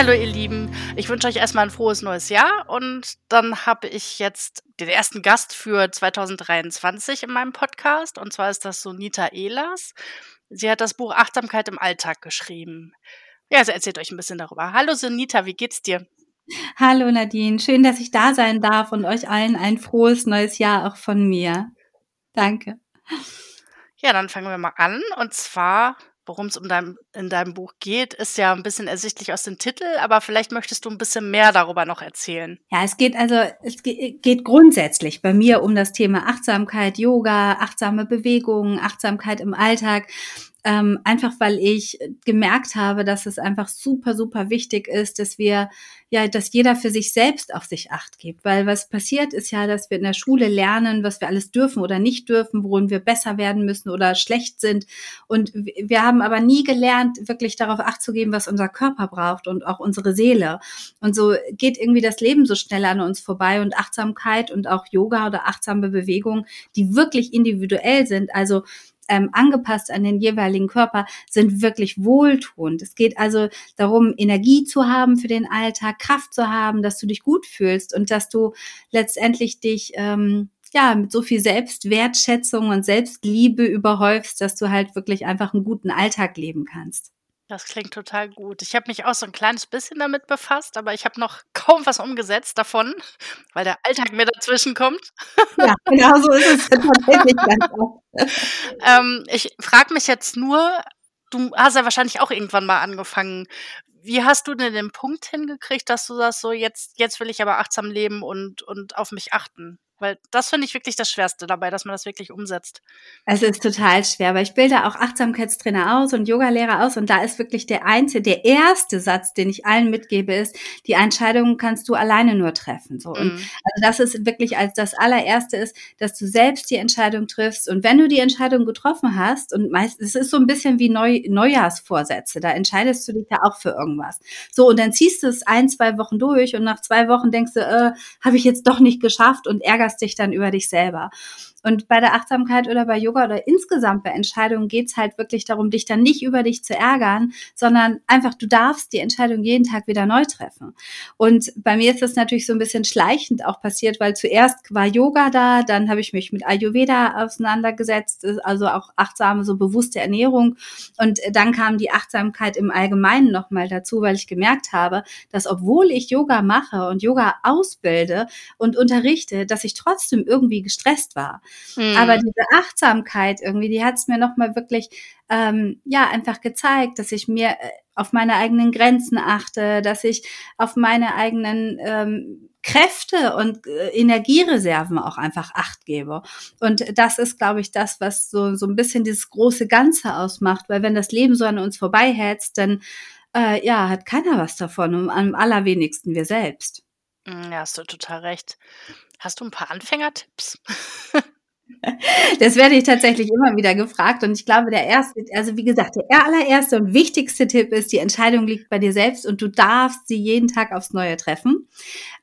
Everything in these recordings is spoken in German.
hallo ihr Lieben. Ich wünsche euch erstmal ein frohes neues Jahr und dann habe ich jetzt den ersten Gast für 2023 in meinem Podcast und zwar ist das Sonita Ehlers. Sie hat das Buch Achtsamkeit im Alltag geschrieben. Ja, sie erzählt euch ein bisschen darüber. Hallo Sonita, wie geht's dir? Hallo Nadine, schön, dass ich da sein darf und euch allen ein frohes neues Jahr auch von mir. Danke. Ja, dann fangen wir mal an und zwar worum es um dein, in deinem Buch geht, ist ja ein bisschen ersichtlich aus dem Titel, aber vielleicht möchtest du ein bisschen mehr darüber noch erzählen. Ja, es geht also, es geht grundsätzlich bei mir um das Thema Achtsamkeit, Yoga, achtsame Bewegungen, Achtsamkeit im Alltag. Ähm, einfach weil ich gemerkt habe, dass es einfach super, super wichtig ist, dass wir, ja, dass jeder für sich selbst auf sich acht gibt. Weil was passiert ist ja, dass wir in der Schule lernen, was wir alles dürfen oder nicht dürfen, worin wir besser werden müssen oder schlecht sind. Und wir haben aber nie gelernt, wirklich darauf acht zu geben, was unser Körper braucht und auch unsere Seele. Und so geht irgendwie das Leben so schnell an uns vorbei und Achtsamkeit und auch Yoga oder achtsame Bewegungen, die wirklich individuell sind. Also ähm, angepasst an den jeweiligen Körper, sind wirklich wohltuend. Es geht also darum, Energie zu haben für den Alltag, Kraft zu haben, dass du dich gut fühlst und dass du letztendlich dich ähm, ja, mit so viel Selbstwertschätzung und Selbstliebe überhäufst, dass du halt wirklich einfach einen guten Alltag leben kannst. Das klingt total gut. Ich habe mich auch so ein kleines bisschen damit befasst, aber ich habe noch kaum was umgesetzt davon, weil der Alltag mir dazwischen kommt. Ja, genau so ist es tatsächlich ähm, ich frage mich jetzt nur, du hast ja wahrscheinlich auch irgendwann mal angefangen. Wie hast du denn den Punkt hingekriegt, dass du sagst, so jetzt, jetzt will ich aber achtsam leben und, und auf mich achten? Weil das finde ich wirklich das Schwerste dabei, dass man das wirklich umsetzt. Es ist total schwer, weil ich bilde auch Achtsamkeitstrainer aus und Yogalehrer aus und da ist wirklich der einzige, der erste Satz, den ich allen mitgebe, ist, die Entscheidungen kannst du alleine nur treffen. So. Und mhm. also das ist wirklich als das allererste ist, dass du selbst die Entscheidung triffst und wenn du die Entscheidung getroffen hast und meist, es ist so ein bisschen wie Neu, Neujahrsvorsätze, da entscheidest du dich ja auch für irgendwas. So und dann ziehst du es ein, zwei Wochen durch und nach zwei Wochen denkst du, äh, habe ich jetzt doch nicht geschafft und ärgerst ärgerst dich dann über dich selber. Und bei der Achtsamkeit oder bei Yoga oder insgesamt bei Entscheidungen geht es halt wirklich darum, dich dann nicht über dich zu ärgern, sondern einfach, du darfst die Entscheidung jeden Tag wieder neu treffen. Und bei mir ist das natürlich so ein bisschen schleichend auch passiert, weil zuerst war Yoga da, dann habe ich mich mit Ayurveda auseinandergesetzt, also auch achtsame, so bewusste Ernährung. Und dann kam die Achtsamkeit im Allgemeinen nochmal dazu, weil ich gemerkt habe, dass obwohl ich Yoga mache und Yoga ausbilde und unterrichte, dass ich trotzdem irgendwie gestresst war. Mhm. Aber diese Achtsamkeit irgendwie, die hat es mir nochmal wirklich, ähm, ja, einfach gezeigt, dass ich mir äh, auf meine eigenen Grenzen achte, dass ich auf meine eigenen ähm, Kräfte und äh, Energiereserven auch einfach Acht gebe. Und das ist, glaube ich, das, was so, so ein bisschen dieses große Ganze ausmacht, weil wenn das Leben so an uns vorbeihetzt, dann äh, ja, hat keiner was davon und am allerwenigsten wir selbst. Hm, ja, hast du total recht. Hast du ein paar Anfängertipps? Das werde ich tatsächlich immer wieder gefragt. Und ich glaube, der erste, also wie gesagt, der allererste und wichtigste Tipp ist, die Entscheidung liegt bei dir selbst und du darfst sie jeden Tag aufs Neue treffen.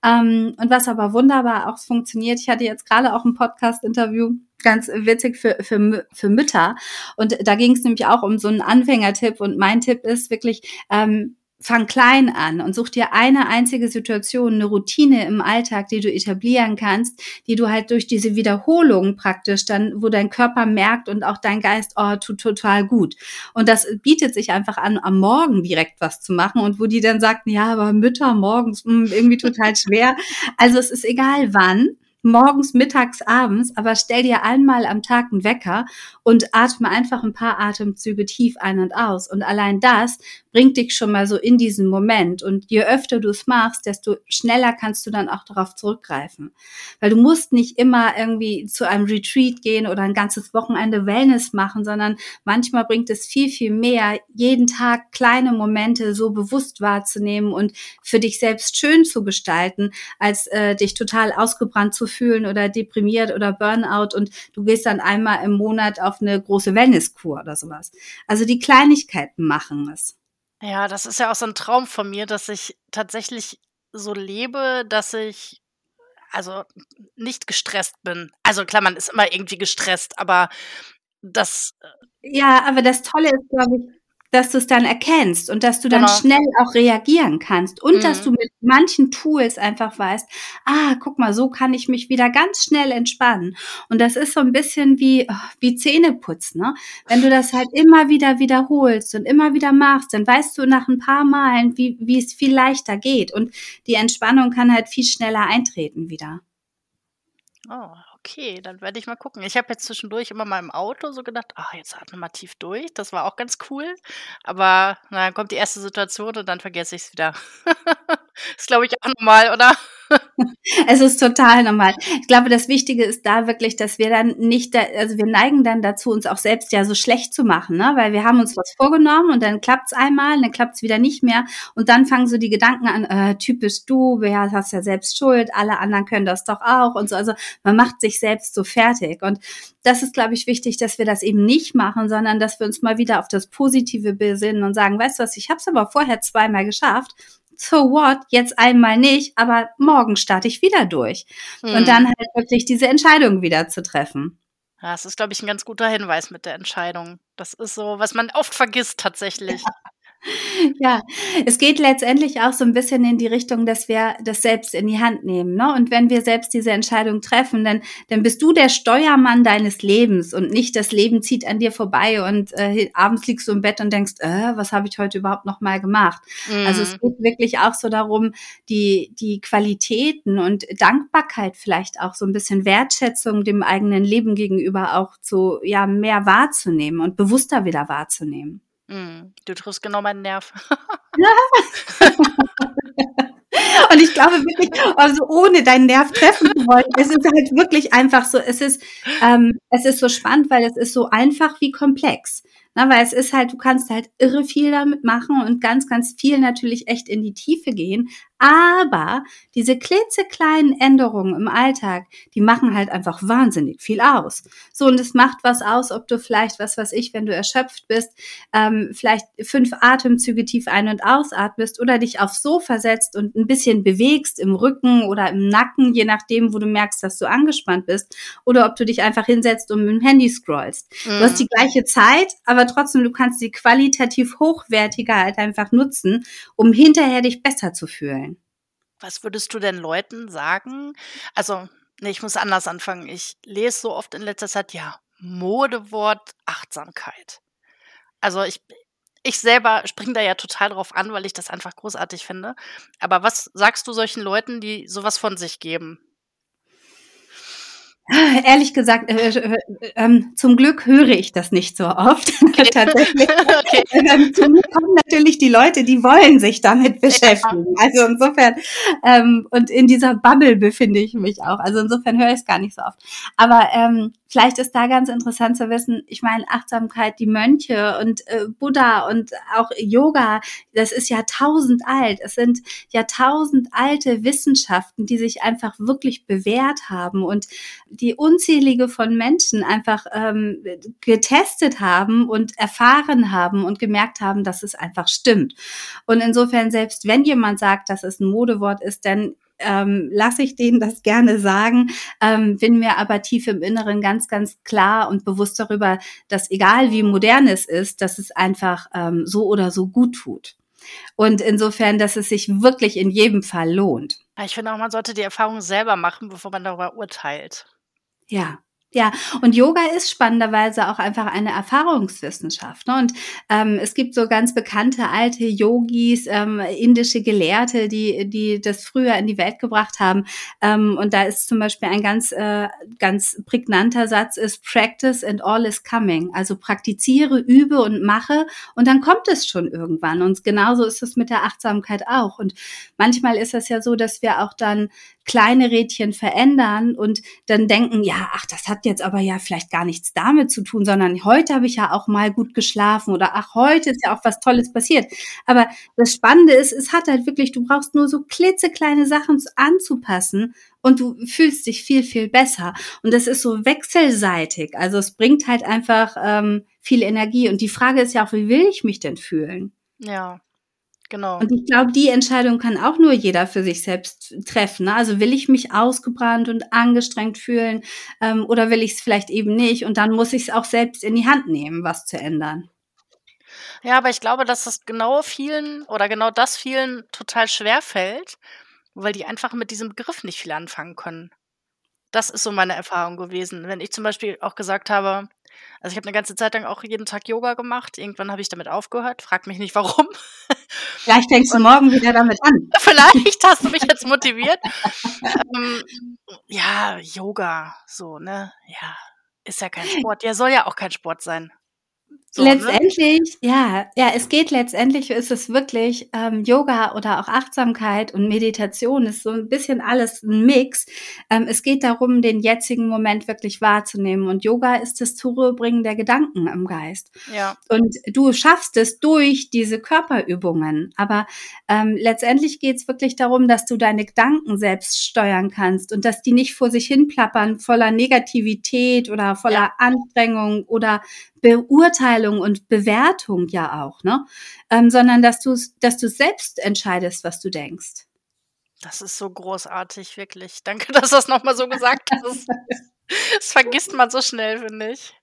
Ähm, und was aber wunderbar auch funktioniert, ich hatte jetzt gerade auch ein Podcast-Interview ganz witzig für, für, für Mütter. Und da ging es nämlich auch um so einen Anfängertipp. Und mein Tipp ist wirklich, ähm, fang klein an und such dir eine einzige Situation, eine Routine im Alltag, die du etablieren kannst, die du halt durch diese Wiederholung praktisch dann, wo dein Körper merkt und auch dein Geist, oh, tut total gut. Und das bietet sich einfach an, am Morgen direkt was zu machen und wo die dann sagten, ja, aber Mütter morgens mh, hm, irgendwie total schwer. Also es ist egal wann morgens, mittags, abends, aber stell dir einmal am Tag einen Wecker und atme einfach ein paar Atemzüge tief ein und aus. Und allein das bringt dich schon mal so in diesen Moment. Und je öfter du es machst, desto schneller kannst du dann auch darauf zurückgreifen. Weil du musst nicht immer irgendwie zu einem Retreat gehen oder ein ganzes Wochenende Wellness machen, sondern manchmal bringt es viel, viel mehr, jeden Tag kleine Momente so bewusst wahrzunehmen und für dich selbst schön zu gestalten, als äh, dich total ausgebrannt zu fühlen oder deprimiert oder Burnout und du gehst dann einmal im Monat auf eine große Wellnesskur oder sowas. Also die Kleinigkeiten machen es. Ja, das ist ja auch so ein Traum von mir, dass ich tatsächlich so lebe, dass ich also nicht gestresst bin. Also klar, man ist immer irgendwie gestresst, aber das. Äh ja, aber das Tolle ist, glaube ich, dass du es dann erkennst und dass du dann Genau. schnell auch reagieren kannst und dass Mhm. du mit manchen Tools einfach weißt, ah, guck mal, so kann ich mich wieder ganz schnell entspannen. Und das ist so ein bisschen wie, oh, wie Zähneputzen, ne? Wenn du das halt immer wieder wiederholst und immer wieder machst, dann weißt du nach ein paar Malen, wie, wie es viel leichter geht. Und die Entspannung kann halt viel schneller eintreten wieder. Oh, okay, dann werde ich mal gucken. Ich habe jetzt zwischendurch immer mal im Auto so gedacht: „Ah, jetzt atme mal tief durch.“ Das war auch ganz cool. Aber na, dann kommt die erste Situation und dann vergesse ich's wieder. Ist, glaube ich, auch normal, oder? Es ist total normal. Ich glaube, das Wichtige ist da wirklich, dass wir dann nicht da also, wir neigen dann dazu, uns auch selbst ja so schlecht zu machen, ne? Weil wir haben uns was vorgenommen und dann klappt's einmal, dann klappt's wieder nicht mehr und dann fangen so die Gedanken an: „Äh, typisch du, ja, hast ja selbst Schuld, alle anderen können das doch auch“ und so. Also, man macht sich selbst so fertig und das ist, glaube ich, wichtig, dass wir das eben nicht machen, sondern dass wir uns mal wieder auf das Positive besinnen und sagen: „Weißt du was, ich habe es aber vorher zweimal geschafft. So what? Jetzt einmal nicht, aber morgen starte ich wieder durch.“ und dann halt wirklich diese Entscheidung wieder zu treffen. Ja, das ist, glaube ich, 'n ganz guter Hinweis mit der Entscheidung. Das ist so, was man oft vergisst tatsächlich. Ja, es geht letztendlich auch so 'n bisschen in die Richtung, dass wir das selbst in die Hand nehmen, ne? Und wenn wir selbst diese Entscheidung treffen, dann dann bist du der Steuermann deines Lebens und nicht das Leben zieht an dir vorbei und, äh, abends liegst du im Bett und denkst: „Äh, was habe ich heute überhaupt noch mal gemacht?“ Also, es Mhm. geht wirklich auch so darum, die die Qualitäten und Dankbarkeit vielleicht auch so 'n bisschen Wertschätzung dem eigenen Leben gegenüber auch zu ja, mehr wahrzunehmen und bewusster wieder wahrzunehmen. Mhm. Du triffst genau meinen Nerv. Und ich glaube wirklich, also, ohne deinen Nerv treffen zu wollen, es ist halt wirklich einfach so es ist ähm, es ist so spannend, weil es ist so einfach wie komplex, ne? Weil es ist halt du kannst halt irre viel damit machen und ganz, ganz viel natürlich echt in die Tiefe gehen. Aber diese klitzekleinen Änderungen im Alltag, die machen halt einfach wahnsinnig viel aus. So, und es macht was aus, ob du vielleicht, was weiß ich, wenn du erschöpft bist, ähm, vielleicht 5 Atemzüge tief ein und ausatmest oder dich aufs Sofa setzt und 'n bisschen bewegst im Rücken oder im Nacken, je nachdem, wo du merkst, dass du angespannt bist, oder ob du dich einfach hinsetzt und mit'm Handy scrollst. Du hast die Mhm. gleiche Zeit, aber trotzdem, du kannst sie qualitativ hochwertiger halt einfach nutzen, um hinterher dich besser zu fühlen. Was würdest du denn Leuten sagen? Also, ne, ich muss anders anfangen. Ich lese so oft in letzter Zeit, ja, Modewort Achtsamkeit. Also, ich ich selber springe da ja total drauf an, weil ich das einfach großartig finde. Aber was sagst du solchen Leuten, die so was von sich geben? Ehrlich gesagt, äh, äh, ähm, zum Glück höre ich das nicht so oft Okay. tatsächlich. Okay. Ähm, zu mir kommen natürlich die Leute, die wollen sich damit Ja. beschäftigen. Also, insofern ähm, und in dieser Bubble befinde ich mich auch. Also, insofern höre ich's gar nicht so oft. Aber, ähm, vielleicht ist da ganz interessant zu wissen, ich meine, Achtsamkeit, die Mönche und, äh, Buddha und auch Yoga, das ist jahrtausendalt. Es sind jahrtausendalte Wissenschaften, die sich einfach wirklich bewährt haben und die unzählige von Menschen einfach, ähm, getestet haben und erfahren haben und gemerkt haben, dass es einfach stimmt. Und insofern, selbst wenn jemand sagt, dass es 'n Modewort ist, dann, ähm, lasse ich den das gerne sagen, ähm, bin mir aber tief im Inneren ganz, ganz klar und bewusst darüber, dass egal wie modern es ist, dass es einfach, ähm, so oder so gut tut. Und insofern, dass es sich wirklich in jedem Fall lohnt. Ich finde auch, man sollte die Erfahrung selber machen, bevor man darüber urteilt. Ja, ja. Und Yoga ist spannenderweise auch einfach eine Erfahrungswissenschaft, ne? Und, ähm, es gibt so ganz bekannte alte Yogis, ähm, indische Gelehrte, die die das früher in die Welt gebracht haben. Ähm, und da ist zum Beispiel ein ganz, äh, ganz prägnanter Satz ist: „Practice and all is coming.“ Also, praktiziere, übe und mache und dann kommt es schon irgendwann. Und genauso ist es mit der Achtsamkeit auch. Und manchmal ist es ja so, dass wir auch dann kleine Rädchen verändern und dann denken: „Ja, ach, das hat jetzt aber ja vielleicht gar nichts damit zu tun, sondern heute habe ich ja auch mal gut geschlafen“ oder „ach, heute ist ja auch was Tolles passiert.“ Aber das Spannende ist, es hat halt wirklich du brauchst nur so klitzekleine Sachen anzupassen und du fühlst dich viel, viel besser. Und das ist so wechselseitig. Also, es bringt halt einfach, ähm, viel Energie. Und die Frage ist ja auch: „Wie will ich mich denn fühlen?“ Ja, genau. Und ich glaube, die Entscheidung kann auch nur jeder für sich selbst treffen, ne? Also, will ich mich ausgebrannt und angestrengt fühlen, ähm, oder will ich's vielleicht eben nicht? Und dann muss ich's auch selbst in die Hand nehmen, was zu ändern. Ja, aber ich glaube, dass das genau vielen oder genau das vielen total schwer fällt, weil die einfach mit diesem Begriff nicht viel anfangen können. Das ist so meine Erfahrung gewesen. Wenn ich zum Beispiel auch gesagt habe also, ich habe eine ganze Zeit lang auch jeden Tag Yoga gemacht. Irgendwann habe ich damit aufgehört. Frag mich nicht warum. Vielleicht fängst du morgen wieder damit an. Vielleicht hast du mich jetzt motiviert. ähm, ja, Yoga, so, ne? Ja, ist ja kein Sport. Ja, soll ja auch kein Sport sein. So, ne? letztendlich, ne? ja, ja, es geht letztendlich, ist es wirklich ähm, Yoga oder auch Achtsamkeit und Meditation ist so ein bisschen alles ein Mix. Ähm, es geht darum, den jetzigen Moment wirklich wahrzunehmen und Yoga ist das Zurückbringen der Gedanken im Geist. Ja. Und du schaffst es durch diese Körperübungen, aber ähm, letztendlich geht es wirklich darum, dass du deine Gedanken selbst steuern kannst und dass die nicht vor sich hin plappern voller Negativität oder voller ja. Anstrengung oder Beurteilung und Bewertung ja auch, ne? Ähm, sondern dass du dass du selbst entscheidest, was du denkst. Das ist so großartig, wirklich. Danke, dass du das nochmal so gesagt hast. das vergisst man so schnell, finde ich.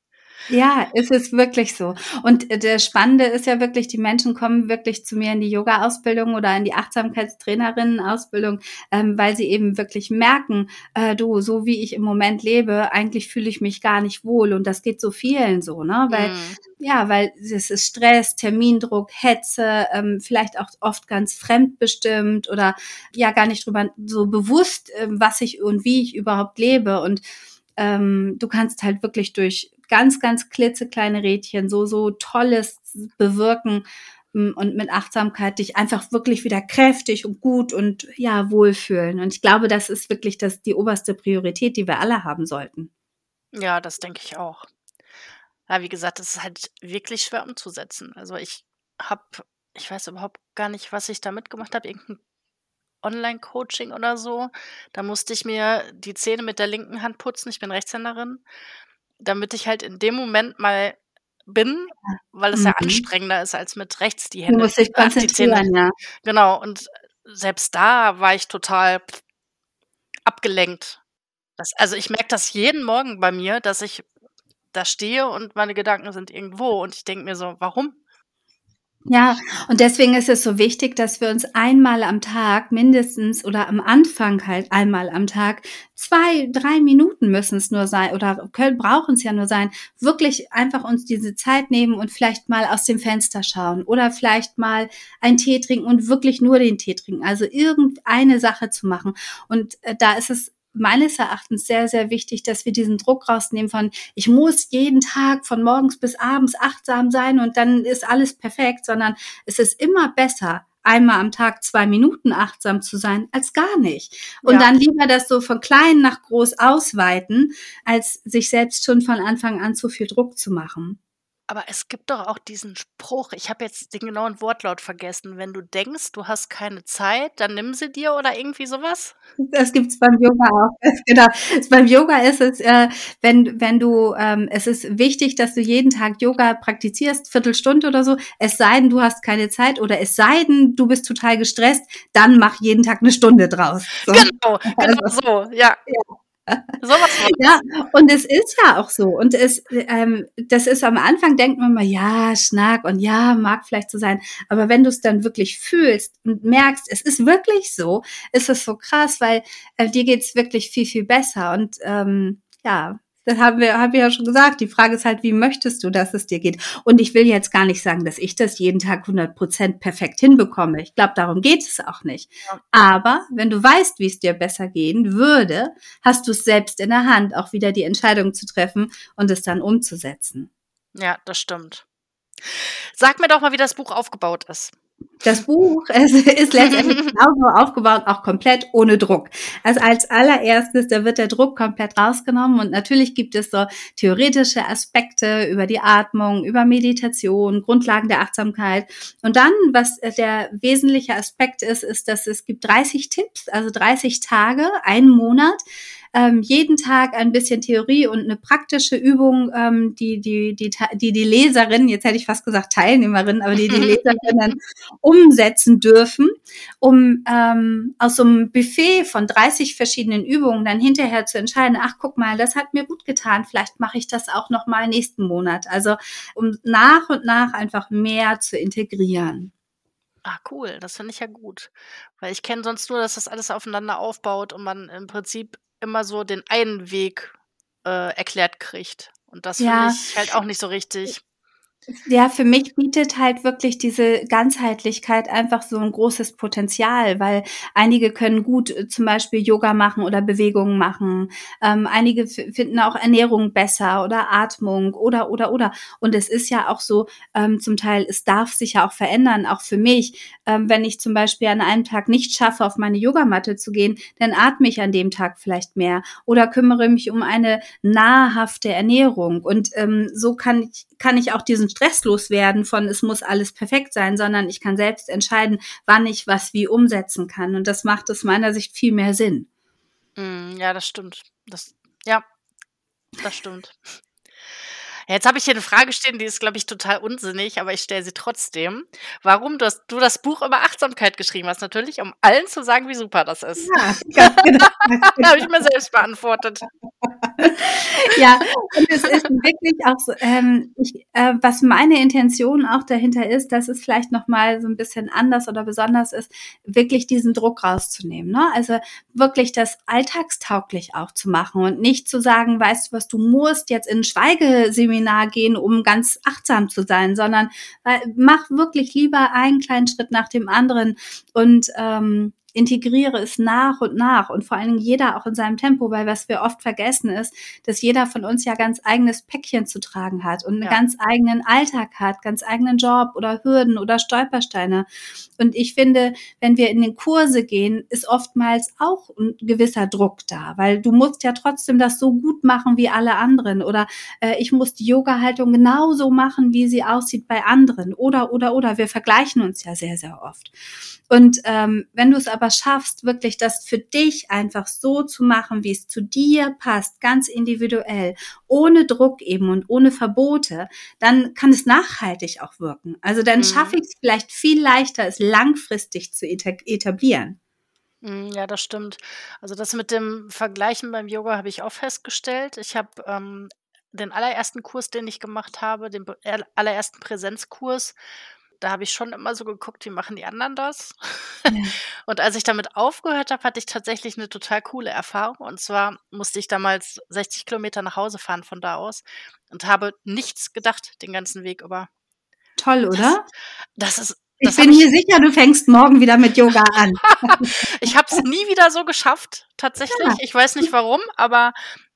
Ja, es ist wirklich so. Und äh, der Spannende ist ja wirklich, die Menschen kommen wirklich zu mir in die Yoga-Ausbildung oder in die Achtsamkeitstrainerinnen-Ausbildung, ähm, weil sie eben wirklich merken, äh, du, so wie ich im Moment lebe, eigentlich fühle ich mich gar nicht wohl. Und das geht so vielen so, ne? Weil, mhm. ja, weil es ist Stress, Termindruck, Hetze, ähm, vielleicht auch oft ganz fremdbestimmt oder ja gar nicht drüber so bewusst, äh, was ich und wie ich überhaupt lebe. Und ähm, du kannst halt wirklich durch ganz, ganz klitzekleine Rädchen so, so Tolles bewirken mm, und mit Achtsamkeit dich einfach wirklich wieder kräftig und gut und ja, wohlfühlen. Und ich glaube, das ist wirklich das, die oberste Priorität, die wir alle haben sollten. Ja, das denke ich auch. Ja, wie gesagt, es ist halt wirklich schwer umzusetzen. Also ich habe, ich weiß überhaupt gar nicht, was ich da mitgemacht habe, irgendein Online-Coaching oder so. Da musste ich mir die Zähne mit der linken Hand putzen. Ich bin Rechtshänderin damit ich halt in dem Moment mal bin, weil es mhm. ja anstrengender ist als mit rechts die Hände. Du musst dich konzentrieren, ja. Genau, und selbst da war ich total abgelenkt. Das, also ich merke das jeden Morgen bei mir, dass ich da stehe und meine Gedanken sind irgendwo und ich denke mir so, warum? Ja, und deswegen ist es so wichtig, dass wir uns einmal am Tag mindestens oder am Anfang halt einmal am Tag zwei, drei Minuten müssen es nur sein oder können, brauchen es ja nur sein, wirklich einfach uns diese Zeit nehmen und vielleicht mal aus dem Fenster schauen oder vielleicht mal einen Tee trinken und wirklich nur den Tee trinken. Also irgendeine Sache zu machen. Und äh, da ist es meines Erachtens sehr, sehr wichtig, dass wir diesen Druck rausnehmen von, ich muss jeden Tag von morgens bis abends achtsam sein und dann ist alles perfekt, sondern es ist immer besser, einmal am Tag zwei Minuten achtsam zu sein, als gar nicht. Und ja. dann lieber das so von klein nach groß ausweiten, als sich selbst schon von Anfang an zu viel Druck zu machen. Aber es gibt doch auch diesen Spruch, ich habe jetzt den genauen Wortlaut vergessen. Wenn du denkst, du hast keine Zeit, dann nimm sie dir oder irgendwie sowas? Das gibt's beim Yoga auch. Genau. Beim Yoga ist es, äh, wenn, wenn du, ähm, es ist wichtig, dass du jeden Tag Yoga praktizierst, Viertelstunde oder so. Es sei denn, du hast keine Zeit oder es sei denn, du bist total gestresst, dann mach jeden Tag eine Stunde draus. So. Genau, genau also, so, ja. ja. Sowas ja, und es ist ja auch so. Und es, ähm, das ist am Anfang, denkt man mal, ja, Schnack und ja, mag vielleicht so sein. Aber wenn du es dann wirklich fühlst und merkst, es ist wirklich so, ist es so krass, weil äh, dir geht's wirklich viel, viel besser. Und ähm, ja, das haben wir, haben wir ja schon gesagt. Die Frage ist halt, wie möchtest du, dass es dir geht? Und ich will jetzt gar nicht sagen, dass ich das jeden Tag 100 Prozent perfekt hinbekomme. Ich glaube, darum geht es auch nicht. Ja. Aber wenn du weißt, wie es dir besser gehen würde, hast du es selbst in der Hand, auch wieder die Entscheidung zu treffen und es dann umzusetzen. Ja, das stimmt. Sag mir doch mal, wie das Buch aufgebaut ist. Das Buch ist letztendlich genauso aufgebaut, auch komplett ohne Druck. Also als allererstes, da wird der Druck komplett rausgenommen und natürlich gibt es so theoretische Aspekte über die Atmung, über Meditation, Grundlagen der Achtsamkeit. Und dann, was der wesentliche Aspekt ist, ist, dass es gibt 30 Tipps, also 30 Tage, einen Monat, ähm, jeden Tag ein bisschen Theorie und eine praktische Übung, ähm, die, die, die, die die Leserin, jetzt hätte ich fast gesagt Teilnehmerin, aber die die Leserin dann umsetzen dürfen, um ähm, aus so einem Buffet von 30 verschiedenen Übungen dann hinterher zu entscheiden, ach guck mal, das hat mir gut getan, vielleicht mache ich das auch noch mal nächsten Monat. Also um nach und nach einfach mehr zu integrieren. Ah, cool, das finde ich ja gut. Weil ich kenne sonst nur, dass das alles aufeinander aufbaut und man im Prinzip immer so den einen Weg äh, erklärt kriegt. Und das ja. finde ich halt auch nicht so richtig. Ja, für mich bietet halt wirklich diese Ganzheitlichkeit einfach so ein großes Potenzial, weil einige können gut äh, zum Beispiel Yoga machen oder Bewegungen machen. Ähm, einige finden auch Ernährung besser oder Atmung oder, oder, oder. Und es ist ja auch so, ähm, zum Teil, es darf sich ja auch verändern, auch für mich. Ähm, wenn ich zum Beispiel an einem Tag nicht schaffe, auf meine Yogamatte zu gehen, dann atme ich an dem Tag vielleicht mehr oder kümmere mich um eine nahrhafte Ernährung. Und ähm, so kann ich, kann ich auch diesen stresslos werden von, es muss alles perfekt sein, sondern ich kann selbst entscheiden, wann ich was wie umsetzen kann. Und das macht aus meiner Sicht viel mehr Sinn. Mm, ja, das stimmt. Das, ja, das stimmt. Jetzt habe ich hier eine Frage stehen, die ist, glaube ich, total unsinnig, aber ich stelle sie trotzdem. Warum du, hast, du das Buch über Achtsamkeit geschrieben hast, natürlich, um allen zu sagen, wie super das ist. Ja, genau. habe ich mir selbst beantwortet. ja, und es ist wirklich auch so, ähm, ich, äh, was meine Intention auch dahinter ist, dass es vielleicht nochmal so ein bisschen anders oder besonders ist, wirklich diesen Druck rauszunehmen. Ne? Also wirklich das alltagstauglich auch zu machen und nicht zu sagen, weißt du was, du musst jetzt in ein Schweigeseminar gehen, um ganz achtsam zu sein, sondern mach wirklich lieber einen kleinen Schritt nach dem anderen und ähm, integriere es nach und nach und vor allen Dingen jeder auch in seinem Tempo, weil was wir oft vergessen ist, dass jeder von uns ja ganz eigenes Päckchen zu tragen hat und einen ja. ganz eigenen Alltag hat, ganz eigenen Job oder Hürden oder Stolpersteine. Und ich finde, wenn wir in den Kurse gehen, ist oftmals auch ein gewisser Druck da, weil du musst ja trotzdem das so gut machen wie alle anderen oder äh, ich muss die Yoga-Haltung genauso machen, wie sie aussieht bei anderen oder oder oder. Wir vergleichen uns ja sehr, sehr oft. Und ähm, wenn du es aber schaffst, wirklich das für dich einfach so zu machen, wie es zu dir passt, ganz individuell, ohne Druck eben und ohne Verbote, dann kann es nachhaltig auch wirken. Also dann mhm. schaffe ich es vielleicht viel leichter, es langfristig zu etablieren. Mhm, ja, das stimmt. Also das mit dem Vergleichen beim Yoga habe ich auch festgestellt. Ich habe ähm, den allerersten Kurs, den ich gemacht habe, den allerersten Präsenzkurs, da habe ich schon immer so geguckt, wie machen die anderen das? Ja. Und als ich damit aufgehört habe, hatte ich tatsächlich eine total coole Erfahrung. Und zwar musste ich damals 60 Kilometer nach Hause fahren von da aus und habe nichts gedacht den ganzen Weg über. Toll, oder? Das, das ist ich bin mir sicher, du fängst morgen wieder mit Yoga an. ich habe es nie wieder so geschafft, tatsächlich. Ja. Ich weiß nicht warum, aber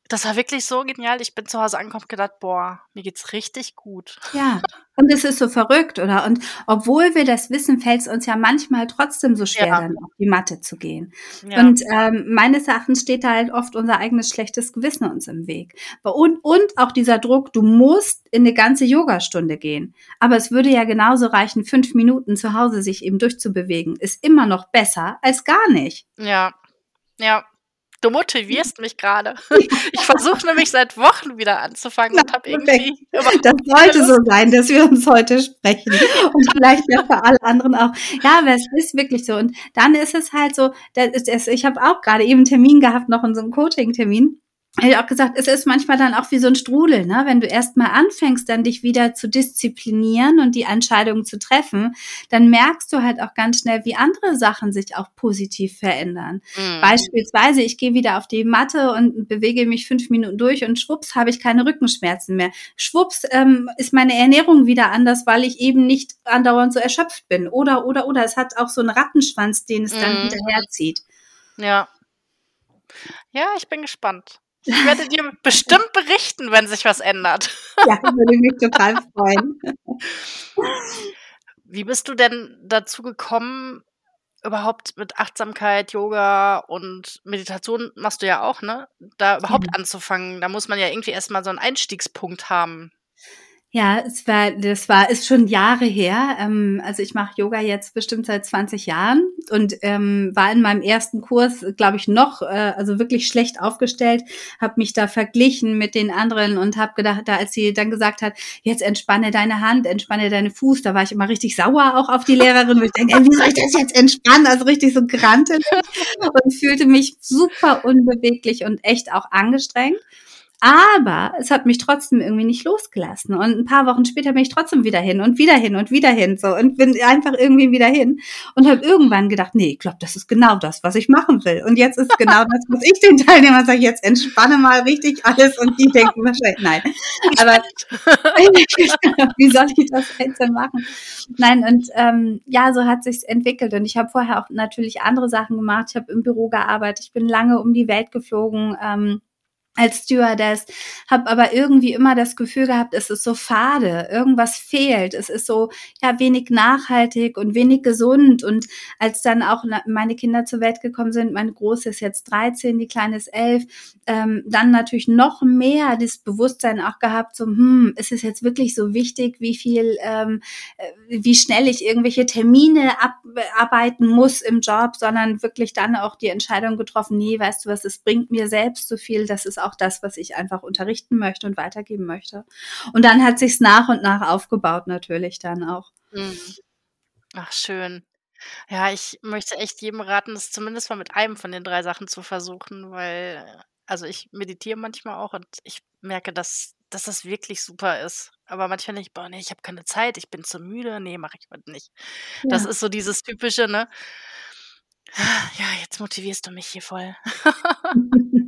das war wirklich so genial. Ich bin zu Hause angekommen und gedacht, boah, mir geht's richtig gut. Ja, und es ist so verrückt, oder? Und obwohl wir das wissen, fällt es uns ja manchmal trotzdem so schwer, ja. dann auf die Matte zu gehen. Ja. Und ähm, meines Erachtens steht da halt oft unser eigenes schlechtes Gewissen uns im Weg. Und, und auch dieser Druck, du musst in eine ganze Yogastunde gehen. Aber es würde ja genauso reichen, fünf Minuten zu Hause sich eben durchzubewegen. Ist immer noch besser als gar nicht. Ja, ja, Du motivierst mich gerade. Ich versuche nämlich seit Wochen wieder anzufangen Na, und habe irgendwie. Das sollte so sein, dass wir uns heute sprechen. Und vielleicht ja für alle anderen auch. Ja, aber es ist wirklich so. Und dann ist es halt so, das ist, ich habe auch gerade eben einen Termin gehabt, noch in so einem Coaching-Termin hätte ich auch gesagt, es ist manchmal dann auch wie so ein Strudel, ne? Wenn du erstmal anfängst, dann dich wieder zu disziplinieren und die Entscheidungen zu treffen, dann merkst du halt auch ganz schnell, wie andere Sachen sich auch positiv verändern. Mhm. Beispielsweise, ich gehe wieder auf die Matte und bewege mich fünf Minuten durch und schwupps habe ich keine Rückenschmerzen mehr. Schwupps ähm, ist meine Ernährung wieder anders, weil ich eben nicht andauernd so erschöpft bin. Oder, oder, oder. Es hat auch so einen Rattenschwanz, den es dann mhm. hinterherzieht. Ja. Ja, ich bin gespannt. Ich werde dir bestimmt berichten, wenn sich was ändert. Ja, würde mich total freuen. Wie bist du denn dazu gekommen, überhaupt mit Achtsamkeit, Yoga und Meditation machst du ja auch, ne? Da überhaupt ja. anzufangen. Da muss man ja irgendwie erstmal so einen Einstiegspunkt haben. Ja, es war, das war, ist schon Jahre her. Ähm, also ich mache Yoga jetzt bestimmt seit 20 Jahren und ähm, war in meinem ersten Kurs, glaube ich, noch, äh, also wirklich schlecht aufgestellt, habe mich da verglichen mit den anderen und habe gedacht, da als sie dann gesagt hat, jetzt entspanne deine Hand, entspanne deine Fuß, da war ich immer richtig sauer auch auf die Lehrerin. Und ich denke, wie soll ich das jetzt entspannen? Also richtig so grantelig und fühlte mich super unbeweglich und echt auch angestrengt. Aber es hat mich trotzdem irgendwie nicht losgelassen. Und ein paar Wochen später bin ich trotzdem wieder hin und wieder hin und wieder hin so und bin einfach irgendwie wieder hin und habe irgendwann gedacht, nee, ich glaube, das ist genau das, was ich machen will. Und jetzt ist genau das, was ich den Teilnehmern sage, jetzt entspanne mal richtig alles und die denken wahrscheinlich, nein. Aber wie soll ich das jetzt denn machen? Nein, und ähm, ja, so hat sich's entwickelt. Und ich habe vorher auch natürlich andere Sachen gemacht. Ich habe im Büro gearbeitet, ich bin lange um die Welt geflogen. Ähm, als Stewardess, habe aber irgendwie immer das Gefühl gehabt, es ist so fade, irgendwas fehlt, es ist so ja wenig nachhaltig und wenig gesund. Und als dann auch meine Kinder zur Welt gekommen sind, meine große ist jetzt 13, die kleine ist 11, ähm, dann natürlich noch mehr das Bewusstsein auch gehabt, so hm, ist es jetzt wirklich so wichtig, wie viel, ähm, äh, wie schnell ich irgendwelche Termine abarbeiten muss im Job, sondern wirklich dann auch die Entscheidung getroffen, nee, weißt du was, es bringt mir selbst so viel, das ist auch auch das, was ich einfach unterrichten möchte und weitergeben möchte. Und dann hat sich's nach und nach aufgebaut natürlich dann auch. Mhm. Ach, schön. Ja, ich möchte echt jedem raten, das zumindest mal mit einem von den drei Sachen zu versuchen, weil also ich meditiere manchmal auch und ich merke, dass, dass das wirklich super ist. Aber manchmal nicht, boah, nee, ich habe keine Zeit, ich bin zu müde, nee, mache ich heute nicht. Ja. Das ist so dieses typische, ne? Ja, jetzt motivierst du mich hier voll.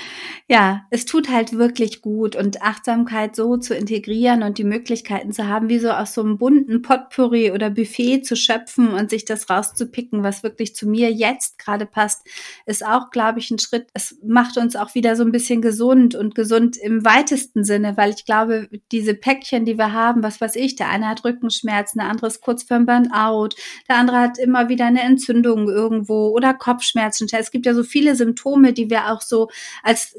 Ja, es tut halt wirklich gut und Achtsamkeit so zu integrieren und die Möglichkeiten zu haben, wie so aus so einem bunten Potpourri oder Buffet zu schöpfen und sich das rauszupicken, was wirklich zu mir jetzt gerade passt, ist auch, glaube ich, ein Schritt. Es macht uns auch wieder so ein bisschen gesund und gesund im weitesten Sinne, weil ich glaube, diese Päckchen, die wir haben, was weiß ich, der eine hat Rückenschmerzen, der andere ist kurz vor dem Burnout, der andere hat immer wieder eine Entzündung irgendwo oder Kopfschmerzen. Es gibt ja so viele Symptome, die wir auch so als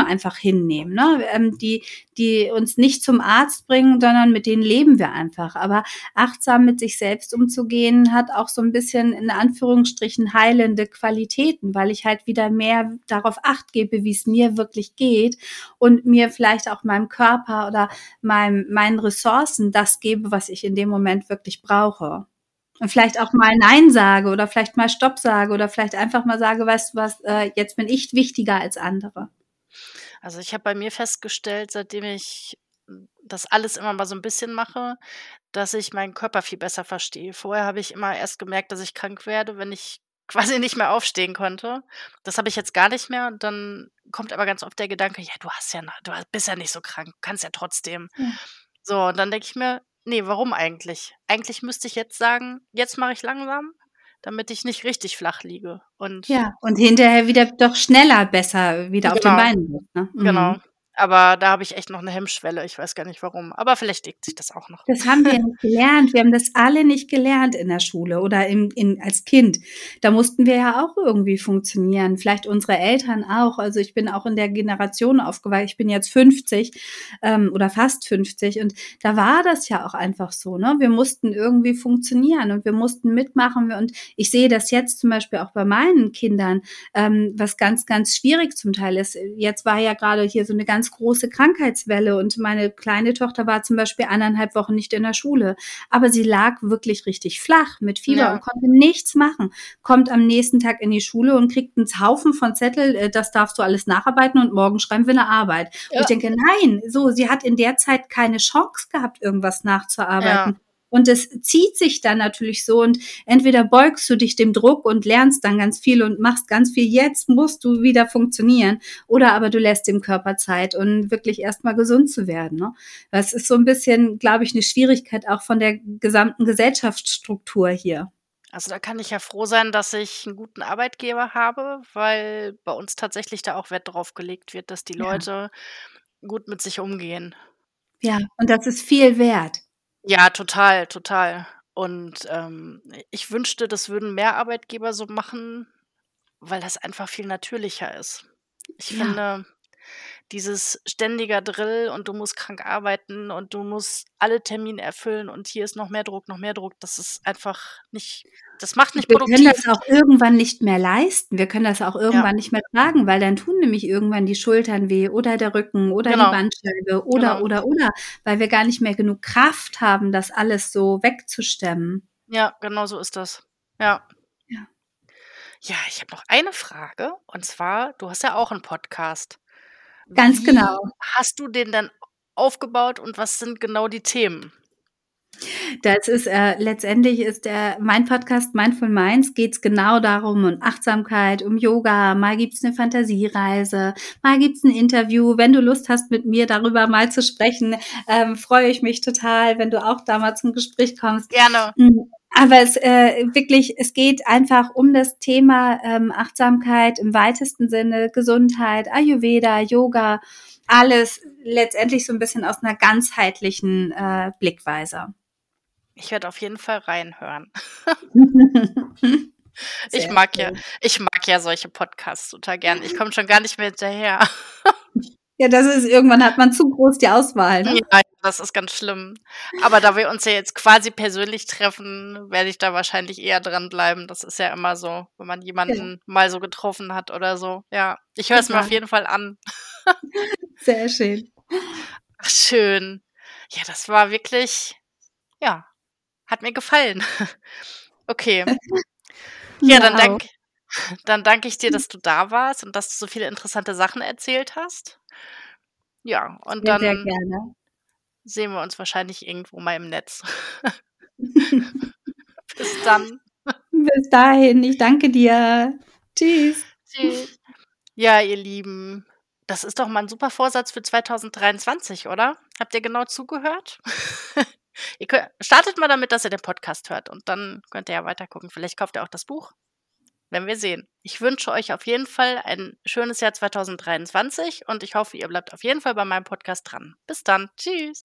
einfach hinnehmen, ne? Ähm, die, die uns nicht zum Arzt bringen, sondern mit denen leben wir einfach. Aber achtsam mit sich selbst umzugehen, hat auch so ein bisschen in Anführungsstrichen heilende Qualitäten, weil ich halt wieder mehr darauf acht gebe, wie es mir wirklich geht und mir vielleicht auch meinem Körper oder meinem, meinen Ressourcen das gebe, was ich in dem Moment wirklich brauche. Und vielleicht auch mal Nein sage oder vielleicht mal Stopp sage oder vielleicht einfach mal sage, weißt du was, äh, jetzt bin ich wichtiger als andere. Also ich habe bei mir festgestellt, seitdem ich hm, das alles immer mal so ein bisschen mache, dass ich meinen Körper viel besser verstehe. Vorher habe ich immer erst gemerkt, dass ich krank werde, wenn ich quasi nicht mehr aufstehen konnte. Das habe ich jetzt gar nicht mehr und dann kommt aber ganz oft der Gedanke: „Ja, du hast ja du bist ja nicht so krank, kannst ja trotzdem.“ Ja. So, und dann denke ich mir: Nee, warum eigentlich? Eigentlich müsste ich jetzt sagen: „Jetzt mache ich langsam, damit ich nicht richtig flach liege.“ Und Ja, und hinterher wieder doch schneller besser wieder auf den genau. Beinen ne? Genau. Aber da habe ich echt noch eine Hemmschwelle. Ich weiß gar nicht warum. Aber vielleicht legt sich das auch noch. Das haben wir nicht gelernt. Wir haben das alle nicht gelernt in der Schule oder im, in, als Kind. Da mussten wir ja auch irgendwie funktionieren. Vielleicht unsere Eltern auch. Also ich bin auch in der Generation aufgewachsen. Ich bin jetzt 50 ähm, oder fast 50. Und da war das ja auch einfach so. Ne? Wir mussten irgendwie funktionieren und wir mussten mitmachen. Und ich sehe das jetzt zum Beispiel auch bei meinen Kindern, ähm, was ganz, ganz schwierig zum Teil ist. Jetzt war ja gerade hier so eine ganz große Krankheitswelle und meine kleine Tochter war zum Beispiel eineinhalb Wochen nicht in der Schule. Aber sie lag wirklich richtig flach mit Fieber ja. und konnte nichts machen. Kommt am nächsten Tag in die Schule und kriegt einen Haufen von Zettel, äh, das darfst du alles nacharbeiten und morgen schreiben wir eine Arbeit. Ja. Und ich denke, nein, so, sie hat in der Zeit keine Chance gehabt, irgendwas nachzuarbeiten. Ja. Und es zieht sich dann natürlich so und entweder beugst du dich dem Druck und lernst dann ganz viel und machst ganz viel. Jetzt musst du wieder funktionieren. Oder aber du lässt dem Körper Zeit und wirklich erstmal gesund zu werden. Ne? Das ist so ein bisschen, glaube ich, eine Schwierigkeit auch von der gesamten Gesellschaftsstruktur hier. Also da kann ich ja froh sein, dass ich einen guten Arbeitgeber habe, weil bei uns tatsächlich da auch Wert drauf gelegt wird, dass die Leute ja. gut mit sich umgehen. Ja, und das ist viel wert. Ja, total, total. Und, ähm, ich wünschte, das würden mehr Arbeitgeber so machen, weil das einfach viel natürlicher ist. Ich Ja. finde, dieses ständiger Drill und du musst krank arbeiten und du musst alle Termine erfüllen und hier ist noch mehr Druck, noch mehr Druck. Das ist einfach nicht, das macht nicht Wir produktiv. können das auch irgendwann nicht mehr leisten. Wir können das auch irgendwann Ja. nicht mehr tragen, weil dann tun nämlich irgendwann die Schultern weh oder der Rücken oder Genau. die Bandscheibe oder, Genau. oder, oder, weil wir gar nicht mehr genug Kraft haben, das alles so wegzustemmen. Ja, genau so ist das. Ja. Ja. Ja, ich habe noch eine Frage und zwar, du hast ja auch einen Podcast. Ganz Wie genau. hast du den denn aufgebaut und was sind genau die Themen? Das ist äh, letztendlich ist der mein Podcast Mindful Minds geht's genau darum um Achtsamkeit, um Yoga. Mal gibt's eine Fantasiereise, mal gibt's ein Interview. Wenn du Lust hast, mit mir darüber mal zu sprechen, ähm, freue ich mich total, wenn du auch da mal zum Gespräch kommst. Gerne. Mm, Aber es äh, wirklich, es geht einfach um das Thema ähm, Achtsamkeit im weitesten Sinne, Gesundheit, Ayurveda, Yoga, alles letztendlich so ein bisschen aus einer ganzheitlichen äh, Blickweise. Ich werde auf jeden Fall reinhören. Sehr Ich mag ja, schön. ich mag ja solche Podcasts total gern. Ich komme schon gar nicht mehr hinterher. Ja, das ist irgendwann hat man zu groß die Auswahl. Ne? Ja, das ist ganz schlimm. Aber da wir uns ja jetzt quasi persönlich treffen, werde ich da wahrscheinlich eher dranbleiben. Das ist ja immer so, wenn man jemanden mal so getroffen hat oder so. Ja, ich höre es mir auf jeden Fall an. Sehr schön. Ach, schön. Ja, das war wirklich, ja, hat mir gefallen. Okay. Ja, dann danke dann danke ich dir, dass du da warst und dass du so viele interessante Sachen erzählt hast. Ja, und Sehr, sehr dann gerne. Sehen wir uns wahrscheinlich irgendwo mal im Netz. Bis dann. Bis dahin, ich danke dir. Tschüss. Tschüss. Ja, ihr Lieben, das ist doch mal ein super Vorsatz für 2023, oder? Habt ihr genau zugehört? ihr könnt, startet mal damit, dass ihr den Podcast hört und dann könnt ihr ja weiter gucken. Vielleicht kauft ihr auch das Buch. Werden wir sehen. Ich wünsche euch auf jeden Fall ein schönes Jahr 2023 und ich hoffe, ihr bleibt auf jeden Fall bei meinem Podcast dran. Bis dann. Tschüss.